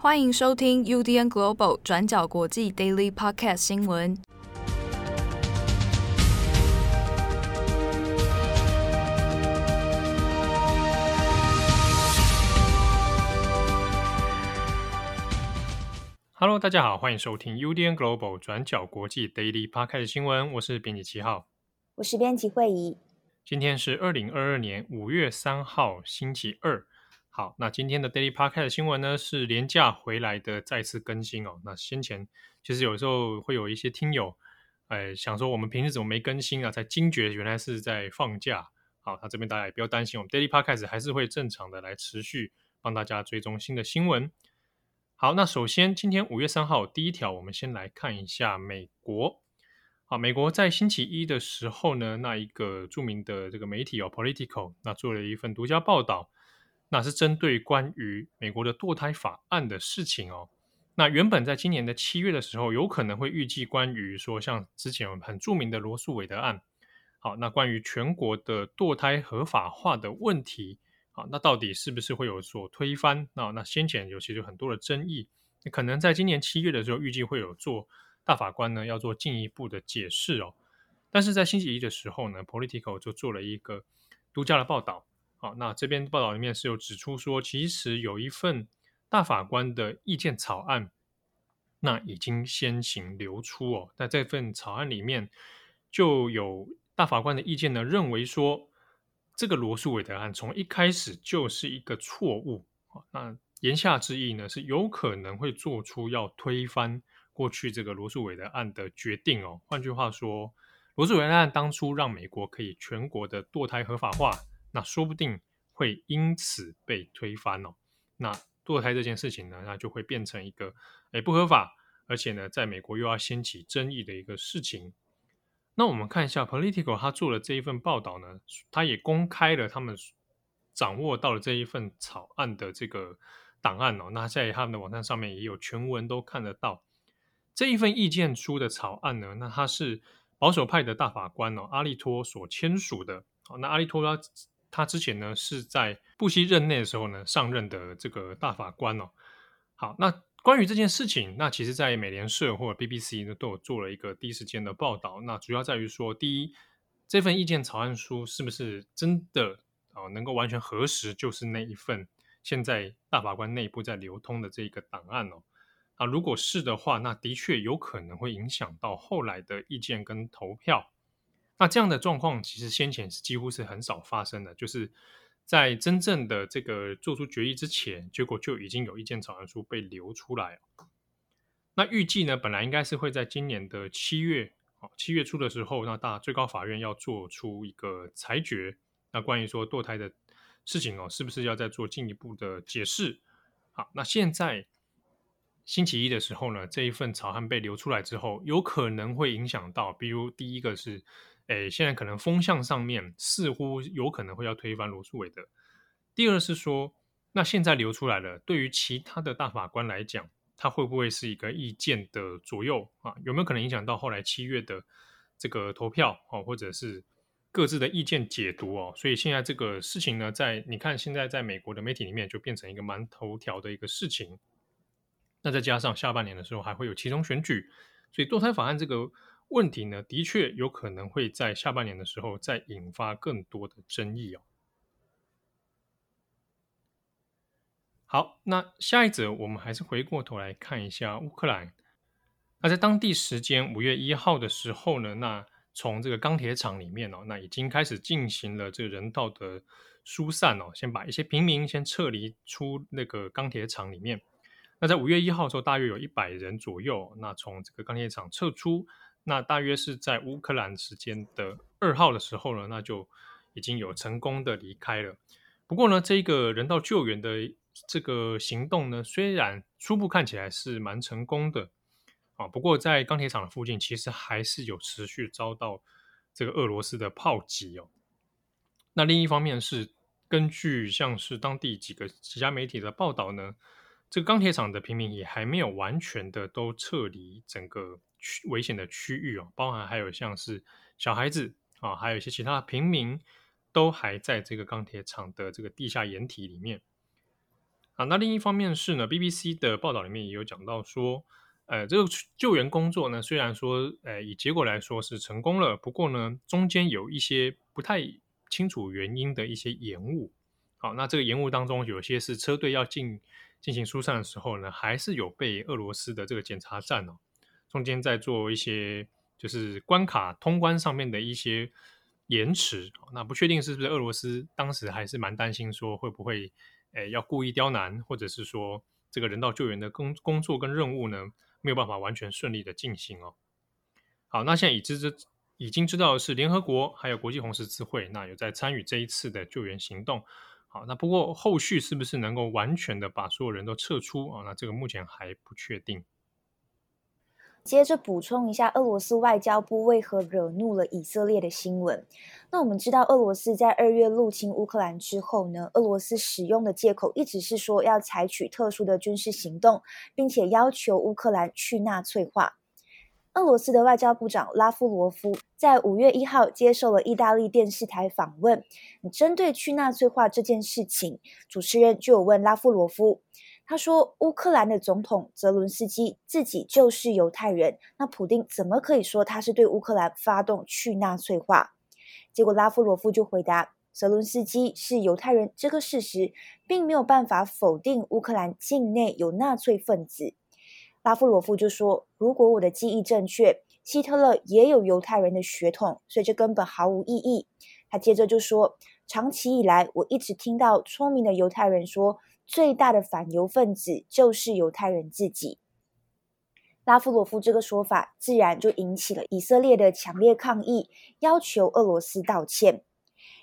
欢迎收听 UDN Global 转角国际 Daily Podcast 新闻。Hello，大家好，欢迎收听 UDN Global 转角国际 Daily Podcast 新闻。我是编辑七号，我是编辑惠仪。今天是二零二二年五月三号，星期二。好，那今天的 Daily Podcast 新闻呢，是连假回来的再次更新哦。那先前其实有时候会有一些听友，哎，想说我们平时怎么没更新啊？才惊觉原来是在放假。好，那这边大家也不要担心，我们 Daily Podcast 还是会正常的来持续帮大家追踪新的新闻。好，那首先今天五月三号第一条，我们先来看一下美国。好，美国在星期一的时候呢，那一个著名的这个媒体哦，Politico，那做了一份独家报道，那是针对关于美国的堕胎法案的事情哦。那原本在今年的七月的时候，有可能会预计关于说像之前很著名的罗诉韦德案，好，那关于全国的堕胎合法化的问题，好，那到底是不是会有所推翻？那那先前有其实很多的争议，可能在今年七月的时候预计会有做。大法官呢要做进一步的解释哦，但是在星期一的时候呢，Politico 就做了一个独家的报道。好，那这边报道里面是有指出说，其实有一份大法官的意见草案，那已经先行流出哦。那这份草案里面就有大法官的意见呢，认为说这个罗诉韦德案从一开始就是一个错误。那言下之意呢，是有可能会做出要推翻。过去这个罗诉韦德案的决定哦，换句话说，罗诉韦德案当初让美国可以全国的堕胎合法化，那说不定会因此被推翻哦。那堕胎这件事情呢，那就会变成一个诶不合法，而且呢，在美国又要掀起争议的一个事情。那我们看一下 Political，他做了这一份报道呢，他也公开了他们掌握到了这一份草案的这个档案哦。那在他们的网站上面也有全文都看得到。这一份意见书的草案呢，那他是保守派的大法官哦，阿利托所签署的。好，那阿利托他他之前呢是在布希任内的时候呢上任的这个大法官哦。好，那关于这件事情，那其实在美联社或者 BBC 呢都有做了一个第一时间的报道。那主要在于说，第一，这份意见草案书是不是真的啊能够完全核实，就是那一份现在大法官内部在流通的这个档案哦。啊，如果是的话，那的确有可能会影响到后来的意见跟投票。那这样的状况其实先前是几乎是很少发生的，就是在真正的这个做出决议之前，结果就已经有一件草案书被流出来。那预计呢，本来应该是会在今年的七月，七月初的时候，那大最高法院要做出一个裁决。那关于说堕胎的事情哦，是不是要再做进一步的解释？好，那现在。星期一的时候呢，这一份草案被流出来之后，有可能会影响到，比如第一个是，诶，现在可能风向上面似乎有可能会要推翻罗诉韦德。第二是说，那现在流出来了，对于其他的大法官来讲，他会不会是一个意见的左右啊？有没有可能影响到后来七月的这个投票哦，或者是各自的意见解读哦？所以现在这个事情呢，在你看现在在美国的媒体里面，就变成一个蛮头条的一个事情。那再加上下半年的时候还会有其中选举，所以堕胎法案这个问题呢，的确有可能会在下半年的时候再引发更多的争议哦。好，那下一则我们还是回过头来看一下乌克兰。那在当地时间五月一号的时候呢，那从这个钢铁厂里面哦，那已经开始进行了这个人道的疏散哦，先把一些平民先撤离出那个钢铁厂里面。那在五月一号的时候，大约有一百人左右，那从这个钢铁厂撤出，那大约是在乌克兰时间的二号的时候呢，那就已经有成功的离开了。不过呢，这个人道救援的这个行动呢，虽然初步看起来是蛮成功的啊，不过在钢铁厂的附近，其实还是有持续遭到这个俄罗斯的炮击哦。那另一方面是根据像是当地几个几家媒体的报道呢。这个钢铁厂的平民也还没有完全的都撤离整个区危险的区域哦，包含还有像是小孩子啊，还有一些其他平民都还在这个钢铁厂的这个地下掩体里面。啊，那另一方面是呢，BBC 的报道里面也有讲到说，呃，这个救援工作呢，虽然说，呃，以结果来说是成功了，不过呢，中间有一些不太清楚原因的一些延误。好，那这个延误当中，有些是车队要进进行疏散的时候呢，还是有被俄罗斯的这个检查站哦，中间在做一些就是关卡通关上面的一些延迟。那不确定是不是俄罗斯当时还是蛮担心说会不会。诶，要故意刁难，或者是说这个人道救援的工工作跟任务呢，没有办法完全顺利的进行哦。好，那现在已知知已经知道的是联合国还有国际红十字会，那有在参与这一次的救援行动。好，那不过后续是不是能够完全的把所有人都撤出啊？那这个目前还不确定。接着补充一下，俄罗斯外交部为何惹怒了以色列的新闻。那我们知道，俄罗斯在二月入侵乌克兰之后呢，俄罗斯使用的借口一直是说要采取特殊的军事行动，并且要求乌克兰去纳粹化。俄罗斯的外交部长拉夫罗夫在五月一号接受了意大利电视台访问，针对去纳粹化这件事情，主持人就有问拉夫罗夫。他说：“乌克兰的总统泽伦斯基自己就是犹太人，那普丁怎么可以说他是对乌克兰发动去纳粹化？”结果拉夫罗夫就回答：“泽伦斯基是犹太人这个事实，并没有办法否定乌克兰境内有纳粹分子。”拉夫罗夫就说：“如果我的记忆正确，希特勒也有犹太人的血统，所以这根本毫无意义。”他接着就说：“长期以来，我一直听到聪明的犹太人说。”最大的反犹分子就是犹太人自己。拉夫罗夫这个说法自然就引起了以色列的强烈抗议，要求俄罗斯道歉。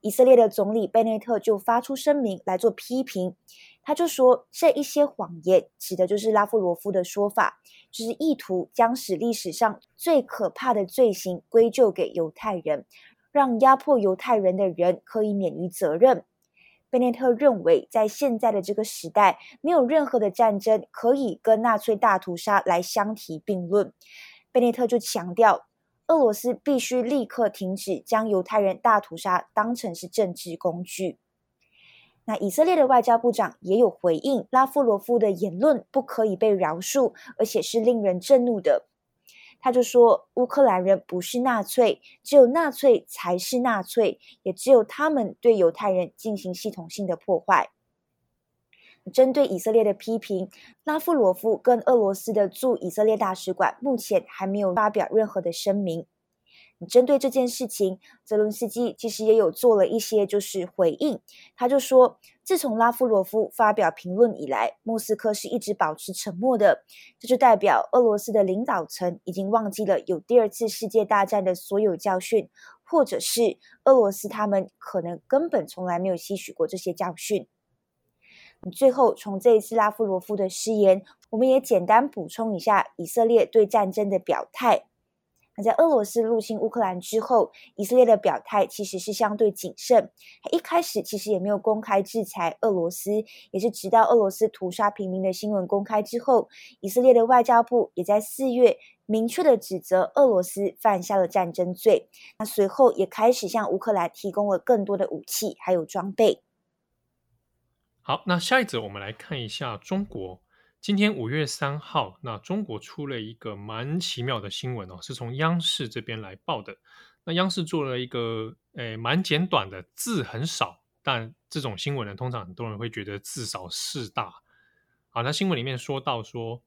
以色列的总理贝内特就发出声明来做批评，他就说这一些谎言指的就是拉夫罗夫的说法，就是意图将使历史上最可怕的罪行归咎给犹太人，让压迫犹太人的人可以免于责任。贝内特认为，在现在的这个时代，没有任何的战争可以跟纳粹大屠杀来相提并论。贝内特就强调，俄罗斯必须立刻停止将犹太人大屠杀当成是政治工具。那以色列的外交部长也有回应，拉夫罗夫的言论不可以被饶恕，而且是令人震怒的。他就说，乌克兰人不是纳粹，只有纳粹才是纳粹，也只有他们对犹太人进行系统性的破坏。针对以色列的批评，拉夫罗夫跟俄罗斯的驻以色列大使馆目前还没有发表任何的声明。针对这件事情，泽伦斯基其实也有做了一些就是回应。他就说，自从拉夫罗夫发表评论以来，莫斯科是一直保持沉默的。这就代表俄罗斯的领导层已经忘记了有第二次世界大战的所有教训，或者是俄罗斯他们可能根本从来没有吸取过这些教训。最后，从这一次拉夫罗夫的誓言，我们也简单补充一下以色列对战争的表态。那在俄罗斯入侵乌克兰之后，以色列的表态其实是相对谨慎。一开始其实也没有公开制裁俄罗斯，也是直到俄罗斯屠杀平民的新闻公开之后，以色列的外交部也在四月明确的指责俄罗斯犯下了战争罪。那随后也开始向乌克兰提供了更多的武器还有装备。好，那下一则我们来看一下中国。今天五月三号，那中国出了一个蛮奇妙的新闻哦，是从央视这边来报的。那央视做了一个诶蛮简短的，字很少，但这种新闻呢，通常很多人会觉得字少事大。好，那新闻里面说到说，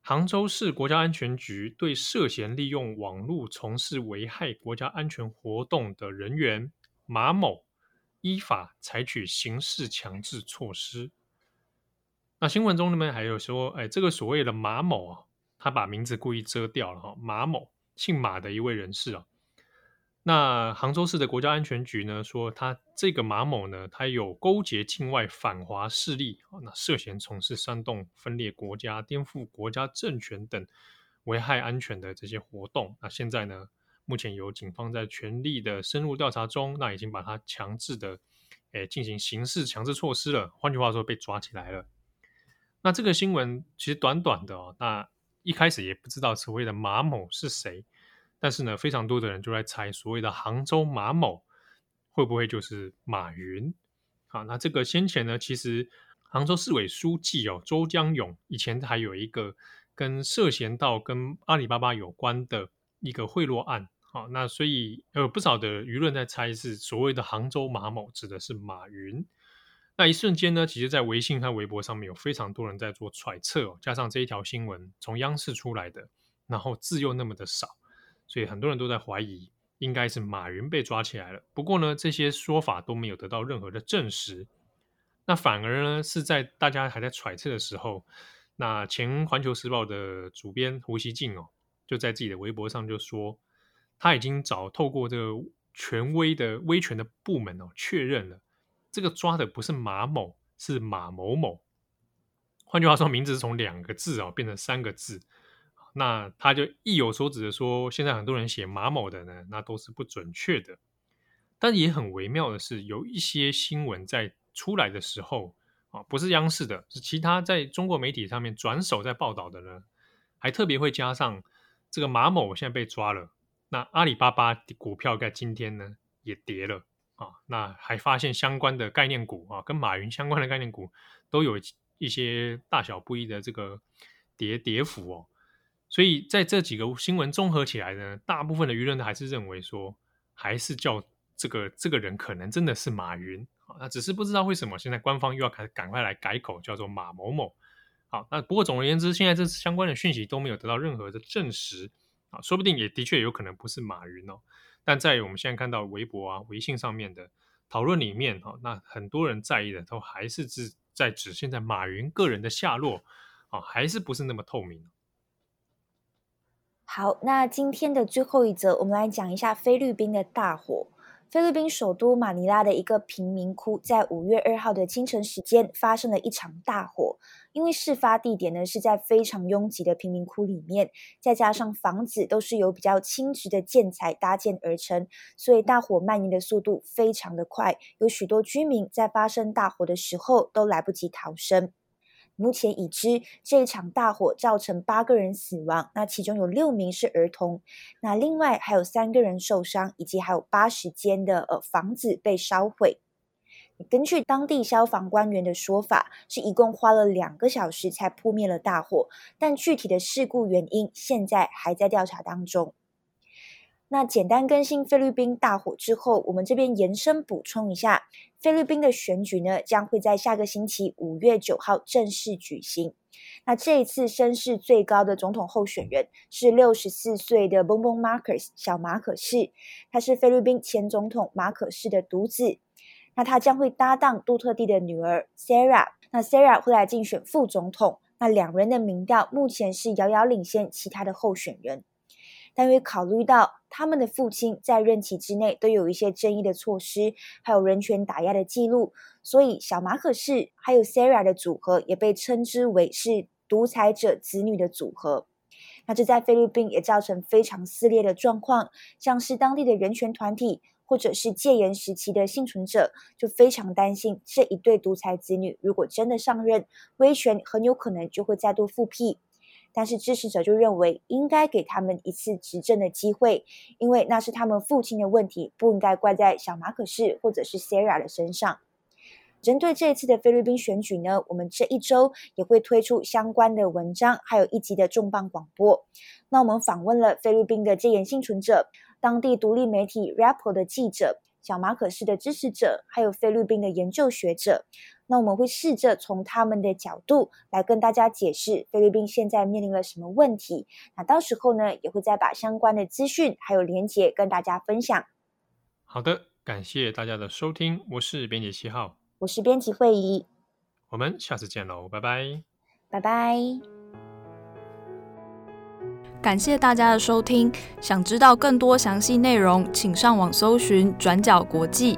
杭州市国家安全局对涉嫌利用网络从事危害国家安全活动的人员马某，依法采取刑事强制措施。那新闻中里面还有说，哎，这个所谓的马某啊，他把名字故意遮掉了哈。马某姓马的一位人士啊，那杭州市的国家安全局呢说，他这个马某呢，他有勾结境外反华势力啊，那涉嫌从事煽动分裂国家、颠覆国家政权等危害安全的这些活动。那现在呢，目前有警方在全力的深入调查中，那已经把他强制的，哎，进行刑事强制措施了。换句话说，被抓起来了。那这个新闻其实短短的哦，那一开始也不知道所谓的马某是谁，但是呢，非常多的人就在猜所谓的杭州马某会不会就是马云？好，那这个先前呢，其实杭州市委书记哦周江勇以前还有一个跟涉嫌到跟阿里巴巴有关的一个贿赂案。好，那所以有不少的舆论在猜是所谓的杭州马某指的是马云。那一瞬间呢，其实，在微信和微博上面有非常多人在做揣测哦，加上这一条新闻从央视出来的，然后字又那么的少，所以很多人都在怀疑，应该是马云被抓起来了。不过呢，这些说法都没有得到任何的证实。那反而呢，是在大家还在揣测的时候，那前《环球时报》的主编胡锡进哦，就在自己的微博上就说，他已经找透过这个权威的威权的部门哦，确认了。这个抓的不是马某，是马某某。换句话说，名字是从两个字哦变成三个字。那他就意有所指的说，现在很多人写马某的呢，那都是不准确的。但也很微妙的是，有一些新闻在出来的时候啊，不是央视的，是其他在中国媒体上面转手在报道的呢，还特别会加上这个马某现在被抓了。那阿里巴巴股票在今天呢也跌了。啊，那还发现相关的概念股啊，跟马云相关的概念股都有一些大小不一的这个跌跌幅哦。所以在这几个新闻综合起来呢，大部分的舆论还是认为说，还是叫这个这个人可能真的是马云啊。那只是不知道为什么现在官方又要开赶快来改口，叫做马某某。好，那不过总而言之，现在这相关的讯息都没有得到任何的证实啊，说不定也的确有可能不是马云哦。但在我们现在看到微博啊、微信上面的讨论里面，哈，那很多人在意的都还是指在指现在马云个人的下落，啊，还是不是那么透明。好，那今天的最后一则，我们来讲一下菲律宾的大火。菲律宾首都马尼拉的一个贫民窟，在五月二号的清晨时间发生了一场大火。因为事发地点呢是在非常拥挤的贫民窟里面，再加上房子都是由比较轻质的建材搭建而成，所以大火蔓延的速度非常的快。有许多居民在发生大火的时候都来不及逃生。目前已知这一场大火造成八个人死亡，那其中有六名是儿童，那另外还有三个人受伤，以及还有八十间的呃房子被烧毁。根据当地消防官员的说法，是一共花了两个小时才扑灭了大火，但具体的事故原因现在还在调查当中。那简单更新菲律宾大火之后，我们这边延伸补充一下，菲律宾的选举呢将会在下个星期五月九号正式举行。那这一次声势最高的总统候选人是六十四岁的 Bongbong Marcos 小马可仕，他是菲律宾前总统马可仕的独子。那他将会搭档杜特地的女儿 Sarah，那 Sarah 会来竞选副总统。那两人的民调目前是遥遥领先其他的候选人。但因为考虑到他们的父亲在任期之内都有一些争议的措施，还有人权打压的记录，所以小马可士还有 Sarah 的组合也被称之为是独裁者子女的组合。那这在菲律宾也造成非常撕裂的状况，像是当地的人权团体或者是戒严时期的幸存者就非常担心这一对独裁子女如果真的上任，威权很有可能就会再度复辟。但是支持者就认为应该给他们一次执政的机会，因为那是他们父亲的问题，不应该怪在小马可仕或者是 Sarah 的身上。针对这一次的菲律宾选举呢，我们这一周也会推出相关的文章，还有一集的重磅广播。那我们访问了菲律宾的戒严幸存者、当地独立媒体 Rapper 的记者、小马可仕的支持者，还有菲律宾的研究学者。那我们会试着从他们的角度来跟大家解释菲律宾现在面临了什么问题。那到时候呢，也会再把相关的资讯还有连结跟大家分享。好的，感谢大家的收听，我是编辑七号，我是编辑会议，我们下次见喽，拜拜，拜拜。感谢大家的收听，想知道更多详细内容，请上网搜寻转角国际。